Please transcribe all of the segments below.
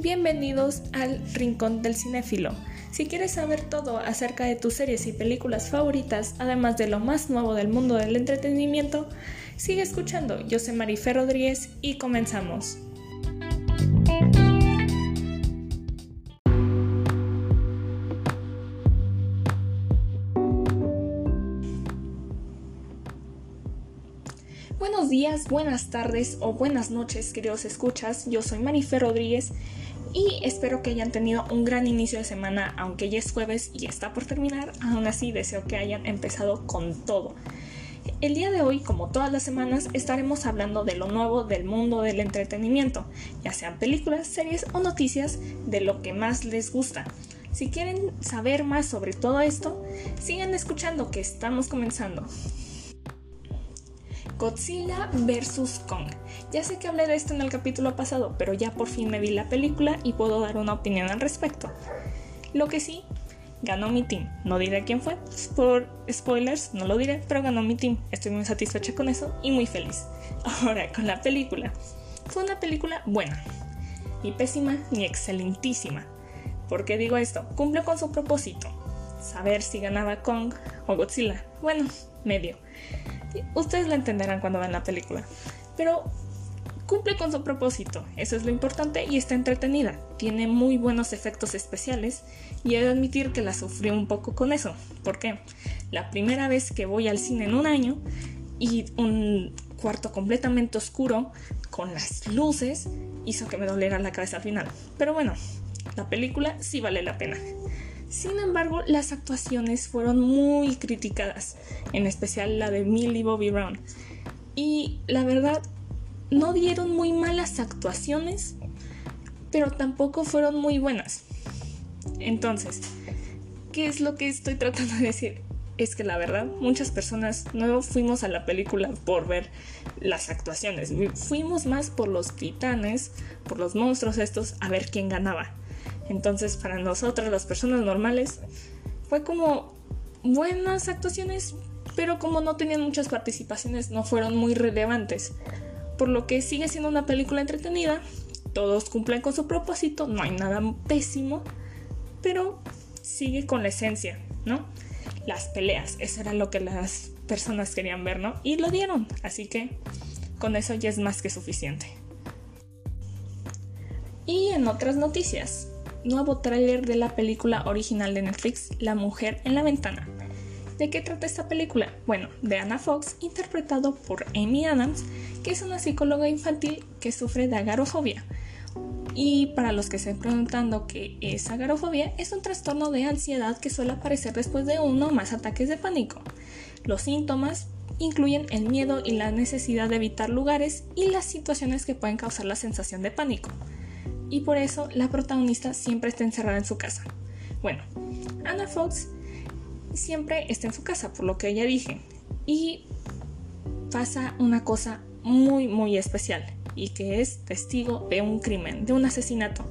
Bienvenidos al Rincón del Cinéfilo. Si quieres saber todo acerca de tus series y películas favoritas, además de lo más nuevo del mundo del entretenimiento, sigue escuchando. Yo soy Marifer Rodríguez y comenzamos. Buenos días, buenas tardes o buenas noches, queridos escuchas. Yo soy Marifer Rodríguez y espero que hayan tenido un gran inicio de semana, aunque ya es jueves y está por terminar. Aún así, deseo que hayan empezado con todo. El día de hoy, como todas las semanas, estaremos hablando de lo nuevo del mundo del entretenimiento, ya sean películas, series o noticias de lo que más les gusta. Si quieren saber más sobre todo esto, sigan escuchando que estamos comenzando. Godzilla vs. Kong. Ya sé que hablé de esto en el capítulo pasado, pero ya por fin me vi la película y puedo dar una opinión al respecto. Lo que sí, ganó mi team. No diré quién fue, por spoilers, no lo diré, pero ganó mi team. Estoy muy satisfecha con eso y muy feliz. Ahora, con la película. Fue una película buena, ni pésima ni excelentísima. ¿Por qué digo esto? Cumple con su propósito. Saber si ganaba Kong o Godzilla. Bueno, medio. Ustedes lo entenderán cuando vean la película. Pero cumple con su propósito, eso es lo importante y está entretenida. Tiene muy buenos efectos especiales y he de admitir que la sufrí un poco con eso. ¿Por qué? La primera vez que voy al cine en un año y un cuarto completamente oscuro con las luces hizo que me doliera la cabeza al final. Pero bueno, la película sí vale la pena. Sin embargo, las actuaciones fueron muy criticadas, en especial la de Millie Bobby Brown. Y la verdad, no dieron muy malas actuaciones, pero tampoco fueron muy buenas. Entonces, ¿qué es lo que estoy tratando de decir? Es que la verdad, muchas personas no fuimos a la película por ver las actuaciones, fuimos más por los titanes, por los monstruos estos, a ver quién ganaba. Entonces, para nosotros, las personas normales, fue como buenas actuaciones, pero como no tenían muchas participaciones, no fueron muy relevantes. Por lo que sigue siendo una película entretenida, todos cumplen con su propósito, no hay nada pésimo, pero sigue con la esencia, ¿no? Las peleas, eso era lo que las personas querían ver, ¿no? Y lo dieron, así que con eso ya es más que suficiente. Y en otras noticias, nuevo tráiler de la película original de Netflix, La mujer en la ventana. ¿De qué trata esta película? Bueno, de Anna Fox, interpretado por Amy Adams, que es una psicóloga infantil que sufre de agarofobia. Y para los que estén preguntando qué es agarofobia, es un trastorno de ansiedad que suele aparecer después de uno o más ataques de pánico. Los síntomas incluyen el miedo y la necesidad de evitar lugares y las situaciones que pueden causar la sensación de pánico y por eso la protagonista siempre está encerrada en su casa. Bueno, Anna Fox siempre está en su casa, por lo que ella dije, y pasa una cosa muy, muy especial, y que es testigo de un crimen, de un asesinato.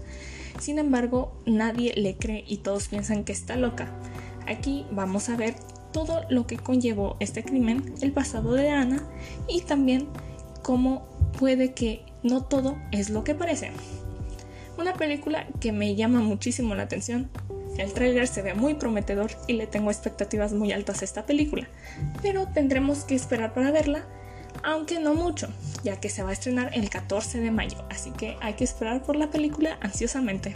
Sin embargo, nadie le cree y todos piensan que está loca. Aquí vamos a ver todo lo que conllevó este crimen, el pasado de Ana y también cómo puede que no todo es lo que parece. Una película que me llama muchísimo la atención. El tráiler se ve muy prometedor y le tengo expectativas muy altas a esta película, pero tendremos que esperar para verla, aunque no mucho, ya que se va a estrenar el 14 de mayo, así que hay que esperar por la película ansiosamente.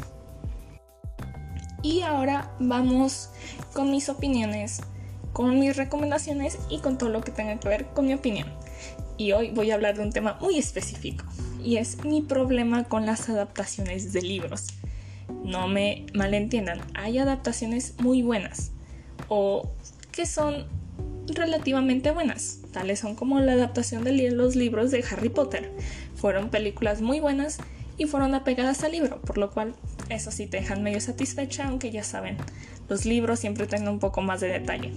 Y ahora vamos con mis opiniones, con mis recomendaciones y con todo lo que tenga que ver con mi opinión. Y hoy voy a hablar de un tema muy específico, y es mi problema con las adaptaciones de libros. No me malentiendan, hay adaptaciones muy buenas o que son relativamente buenas, tales son como la adaptación de los libros de Harry Potter. Fueron películas muy buenas y fueron apegadas al libro, por lo cual eso sí te dejan medio satisfecha, aunque ya saben, los libros siempre tienen un poco más de detalle.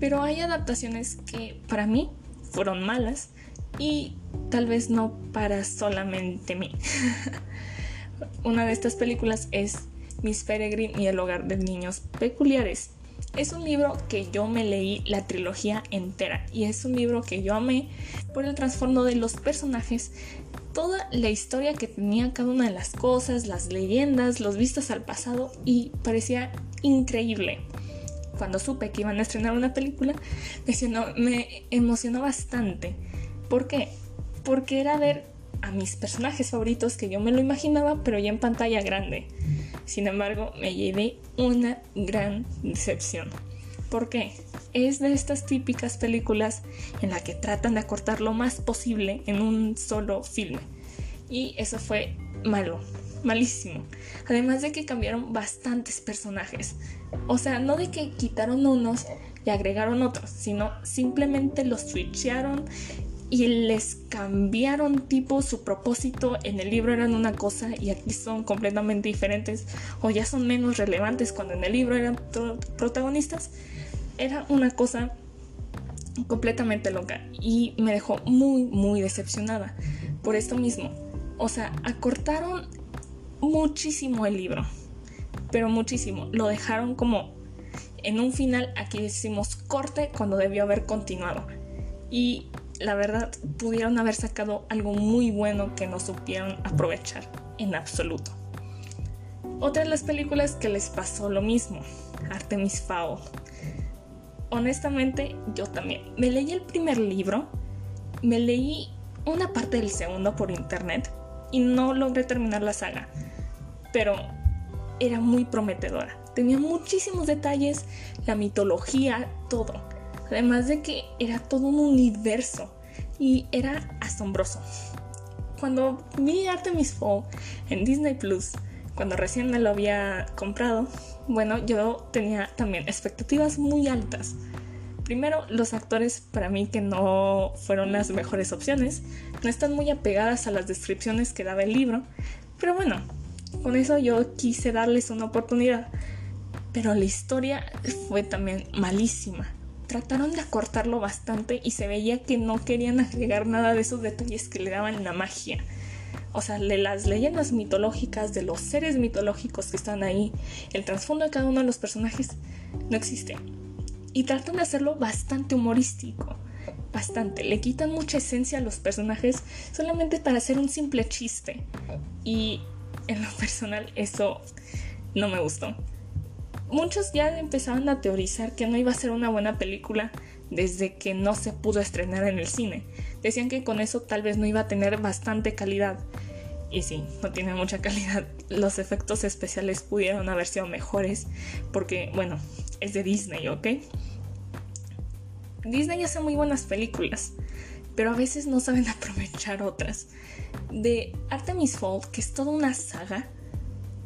Pero hay adaptaciones que para mí fueron malas y tal vez no para solamente mí. Una de estas películas es Miss Peregrine y el hogar de niños peculiares. Es un libro que yo me leí la trilogía entera y es un libro que yo amé por el trasfondo de los personajes toda la historia que tenía cada una de las cosas, las leyendas, los vistos al pasado y parecía increíble. Cuando supe que iban a estrenar una película, me emocionó bastante. ¿Por qué? Porque era ver a mis personajes favoritos que yo me lo imaginaba, pero ya en pantalla grande. Sin embargo, me llevé una gran decepción. ¿Por qué? Es de estas típicas películas en la que tratan de acortar lo más posible en un solo filme. Y eso fue malo, malísimo. Además de que cambiaron bastantes personajes. O sea, no de que quitaron unos y agregaron otros, sino simplemente los switcharon y les cambiaron tipo su propósito. En el libro eran una cosa y aquí son completamente diferentes o ya son menos relevantes cuando en el libro eran protagonistas. Era una cosa completamente loca y me dejó muy muy decepcionada por esto mismo. O sea, acortaron muchísimo el libro, pero muchísimo. Lo dejaron como en un final, aquí decimos corte cuando debió haber continuado. Y la verdad pudieron haber sacado algo muy bueno que no supieron aprovechar en absoluto. Otra de las películas que les pasó lo mismo, Artemis Fowl. Honestamente, yo también. Me leí el primer libro, me leí una parte del segundo por internet y no logré terminar la saga, pero era muy prometedora. Tenía muchísimos detalles, la mitología, todo Además de que era todo un universo y era asombroso. Cuando vi Artemis Fowl en Disney Plus, cuando recién me lo había comprado, bueno, yo tenía también expectativas muy altas. Primero, los actores para mí que no fueron las mejores opciones, no están muy apegadas a las descripciones que daba el libro, pero bueno, con eso yo quise darles una oportunidad. Pero la historia fue también malísima trataron de acortarlo bastante y se veía que no querían agregar nada de esos detalles que le daban la magia. O sea, de las leyendas mitológicas, de los seres mitológicos que están ahí, el trasfondo de cada uno de los personajes no existe. Y tratan de hacerlo bastante humorístico. Bastante. Le quitan mucha esencia a los personajes solamente para hacer un simple chiste. Y en lo personal eso no me gustó muchos ya empezaban a teorizar que no iba a ser una buena película desde que no se pudo estrenar en el cine. Decían que con eso tal vez no iba a tener bastante calidad. Y sí, no tiene mucha calidad. Los efectos especiales pudieron haber sido mejores porque, bueno, es de Disney, ¿ok? Disney hace muy buenas películas, pero a veces no saben aprovechar otras. De Artemis Fowl, que es toda una saga,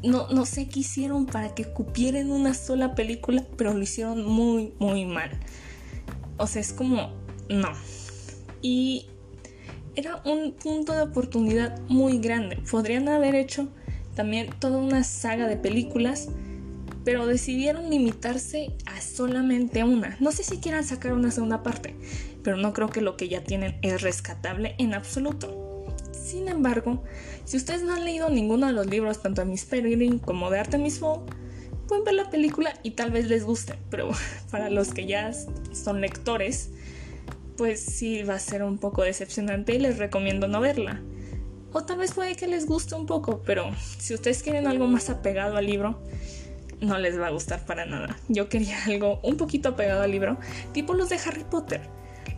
no, no sé qué hicieron para que cupiera en una sola película, pero lo hicieron muy, muy mal. O sea, es como, no. Y era un punto de oportunidad muy grande. Podrían haber hecho también toda una saga de películas, pero decidieron limitarse a solamente una. No sé si quieran sacar una segunda parte, pero no creo que lo que ya tienen es rescatable en absoluto. Sin embargo, si ustedes no han leído ninguno de los libros, tanto de Miss Peregrine como de Artemis Fowl, pueden ver la película y tal vez les guste, pero para los que ya son lectores, pues sí va a ser un poco decepcionante y les recomiendo no verla. O tal vez puede que les guste un poco, pero si ustedes quieren algo más apegado al libro, no les va a gustar para nada. Yo quería algo un poquito apegado al libro, tipo los de Harry Potter.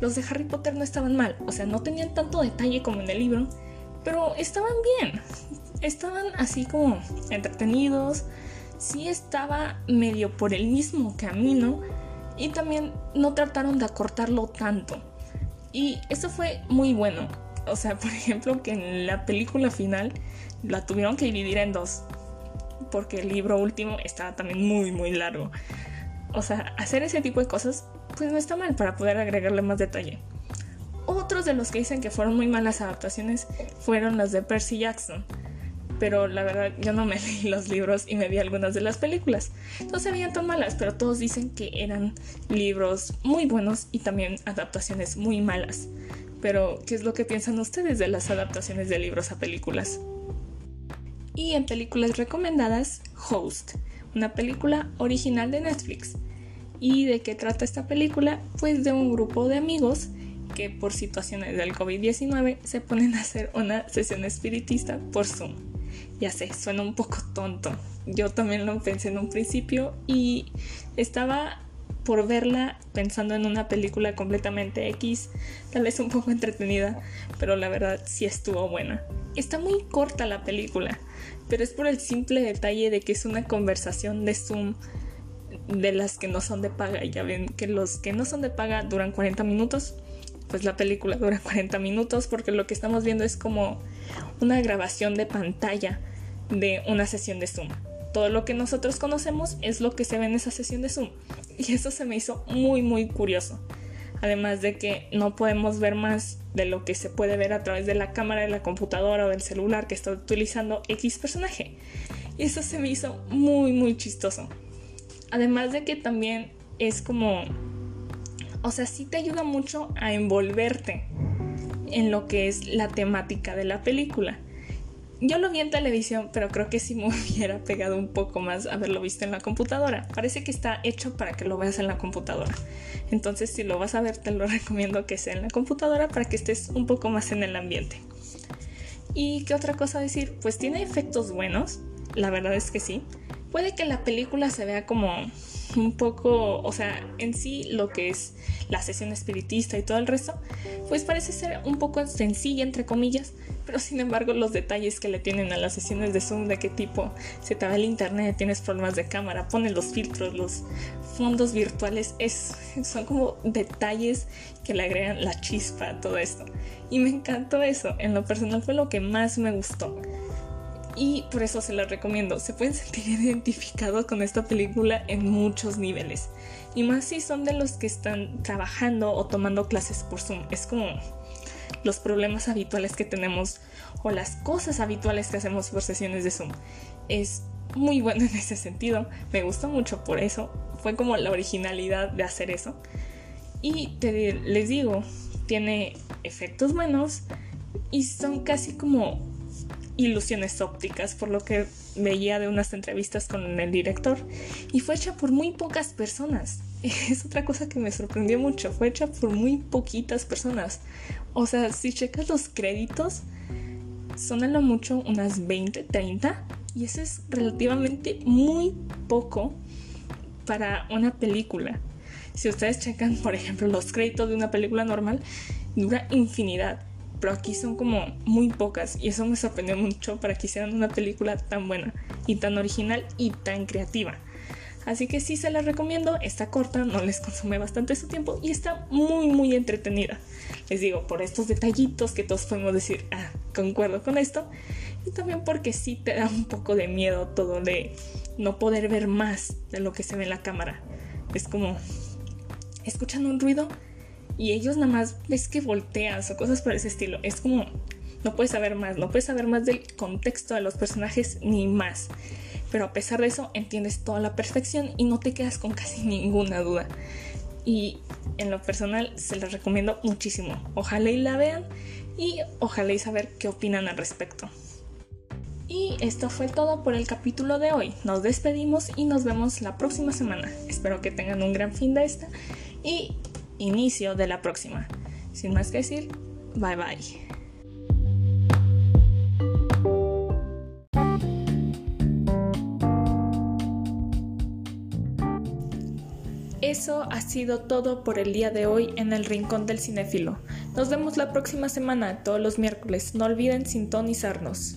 Los de Harry Potter no estaban mal, o sea, no tenían tanto detalle como en el libro, pero estaban bien, estaban así como entretenidos, sí estaba medio por el mismo camino y también no trataron de acortarlo tanto. Y eso fue muy bueno. O sea, por ejemplo, que en la película final la tuvieron que dividir en dos. Porque el libro último estaba también muy, muy largo. O sea, hacer ese tipo de cosas, pues no está mal para poder agregarle más detalle. Otros de los que dicen que fueron muy malas adaptaciones fueron los de Percy Jackson. Pero la verdad yo no me leí los libros y me vi algunas de las películas. No se veían tan malas, pero todos dicen que eran libros muy buenos y también adaptaciones muy malas. Pero, ¿qué es lo que piensan ustedes de las adaptaciones de libros a películas? Y en películas recomendadas, Host, una película original de Netflix. ¿Y de qué trata esta película? Pues de un grupo de amigos que por situaciones del COVID-19 se ponen a hacer una sesión espiritista por Zoom. Ya sé, suena un poco tonto. Yo también lo pensé en un principio y estaba por verla pensando en una película completamente X, tal vez un poco entretenida, pero la verdad sí estuvo buena. Está muy corta la película, pero es por el simple detalle de que es una conversación de Zoom de las que no son de paga. Ya ven que los que no son de paga duran 40 minutos, pues la película dura 40 minutos porque lo que estamos viendo es como una grabación de pantalla de una sesión de Zoom todo lo que nosotros conocemos es lo que se ve en esa sesión de Zoom. Y eso se me hizo muy, muy curioso. Además de que no podemos ver más de lo que se puede ver a través de la cámara de la computadora o del celular que está utilizando X personaje. Y eso se me hizo muy, muy chistoso. Además de que también es como... O sea, sí te ayuda mucho a envolverte en lo que es la temática de la película. Yo lo vi en televisión, pero creo que sí me hubiera pegado un poco más haberlo visto en la computadora. Parece que está hecho para que lo veas en la computadora. Entonces, si lo vas a ver, te lo recomiendo que sea en la computadora para que estés un poco más en el ambiente. ¿Y qué otra cosa decir? Pues tiene efectos buenos, la verdad es que sí. Puede que la película se vea como un poco, o sea, en sí lo que es la sesión espiritista y todo el resto, pues parece ser un poco sencilla, entre comillas, pero sin embargo los detalles que le tienen a las sesiones de Zoom, de qué tipo se te va el internet, tienes problemas de cámara, ponen los filtros, los fondos virtuales, es, son como detalles que le agregan la chispa a todo esto. Y me encantó eso, en lo personal fue lo que más me gustó y por eso se la recomiendo. Se pueden sentir identificados con esta película en muchos niveles. Y más si son de los que están trabajando o tomando clases por Zoom. Es como los problemas habituales que tenemos o las cosas habituales que hacemos por sesiones de Zoom. Es muy bueno en ese sentido. Me gustó mucho por eso. Fue como la originalidad de hacer eso. Y te, les digo, tiene efectos buenos y son casi como ilusiones ópticas, por lo que veía de unas entrevistas con el director, y fue hecha por muy pocas personas. Es otra cosa que me sorprendió mucho, fue hecha por muy poquitas personas. O sea, si checas los créditos, son a lo mucho unas 20, 30, y eso es relativamente muy poco para una película. Si ustedes checan, por ejemplo, los créditos de una película normal, dura infinidad pero aquí son como muy pocas y eso me sorprendió mucho para que hicieran una película tan buena y tan original y tan creativa. Así que sí se la recomiendo, está corta, no les consume bastante su tiempo y está muy muy entretenida. Les digo, por estos detallitos que todos podemos decir, ah, concuerdo con esto. Y también porque sí te da un poco de miedo todo de no poder ver más de lo que se ve en la cámara. Es como, escuchando un ruido, y ellos nada más ves que volteas o cosas por ese estilo. Es como, no puedes saber más, no puedes saber más del contexto de los personajes ni más. Pero a pesar de eso, entiendes toda la perfección y no te quedas con casi ninguna duda. Y en lo personal se les recomiendo muchísimo. Ojalá y la vean y ojalá y saber qué opinan al respecto. Y esto fue todo por el capítulo de hoy. Nos despedimos y nos vemos la próxima semana. Espero que tengan un gran fin de esta y inicio de la próxima. Sin más que decir, bye bye. Eso ha sido todo por el día de hoy en el Rincón del Cinéfilo. Nos vemos la próxima semana, todos los miércoles. No olviden sintonizarnos.